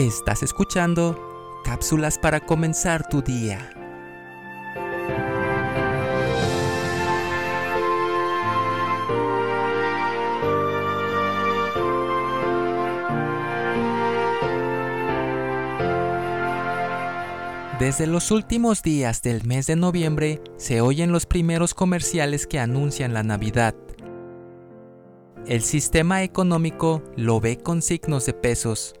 Estás escuchando cápsulas para comenzar tu día. Desde los últimos días del mes de noviembre se oyen los primeros comerciales que anuncian la Navidad. El sistema económico lo ve con signos de pesos.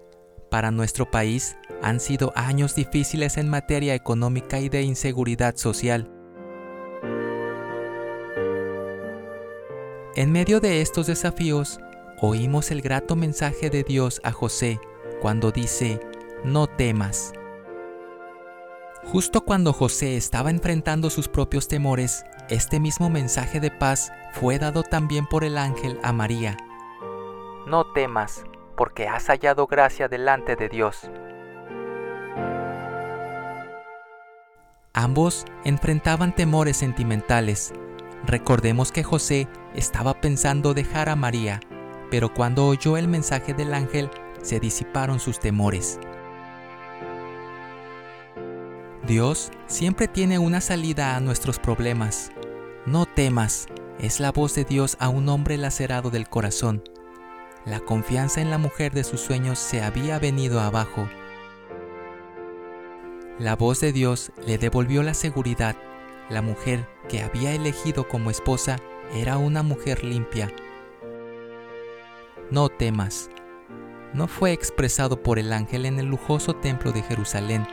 Para nuestro país han sido años difíciles en materia económica y de inseguridad social. En medio de estos desafíos, oímos el grato mensaje de Dios a José cuando dice, no temas. Justo cuando José estaba enfrentando sus propios temores, este mismo mensaje de paz fue dado también por el ángel a María. No temas, porque has hallado gracia delante de Dios. Ambos enfrentaban temores sentimentales. Recordemos que José estaba pensando dejar a María, pero cuando oyó el mensaje del ángel se disiparon sus temores. Dios siempre tiene una salida a nuestros problemas. No temas, es la voz de Dios a un hombre lacerado del corazón. La confianza en la mujer de sus sueños se había venido abajo. La voz de Dios le devolvió la seguridad. La mujer que había elegido como esposa era una mujer limpia. No temas. No fue expresado por el ángel en el lujoso templo de Jerusalén,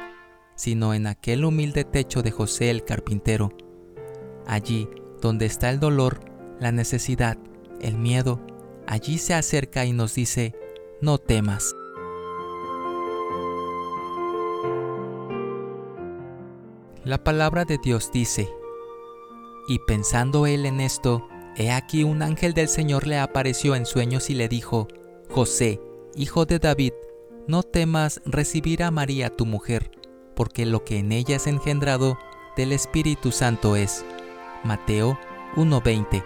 sino en aquel humilde techo de José el carpintero. Allí, donde está el dolor, la necesidad, el miedo, allí se acerca y nos dice, no temas. La palabra de Dios dice, y pensando él en esto, he aquí un ángel del Señor le apareció en sueños y le dijo, José, hijo de David, no temas recibir a María tu mujer porque lo que en ella es engendrado del Espíritu Santo es. Mateo 1:20.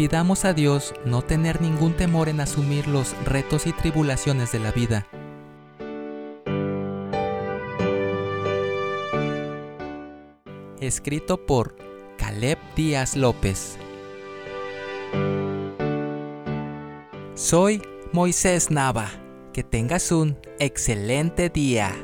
Pidamos a Dios no tener ningún temor en asumir los retos y tribulaciones de la vida. Escrito por Caleb Díaz López. Soy Moisés Nava. Que tengas un excelente día.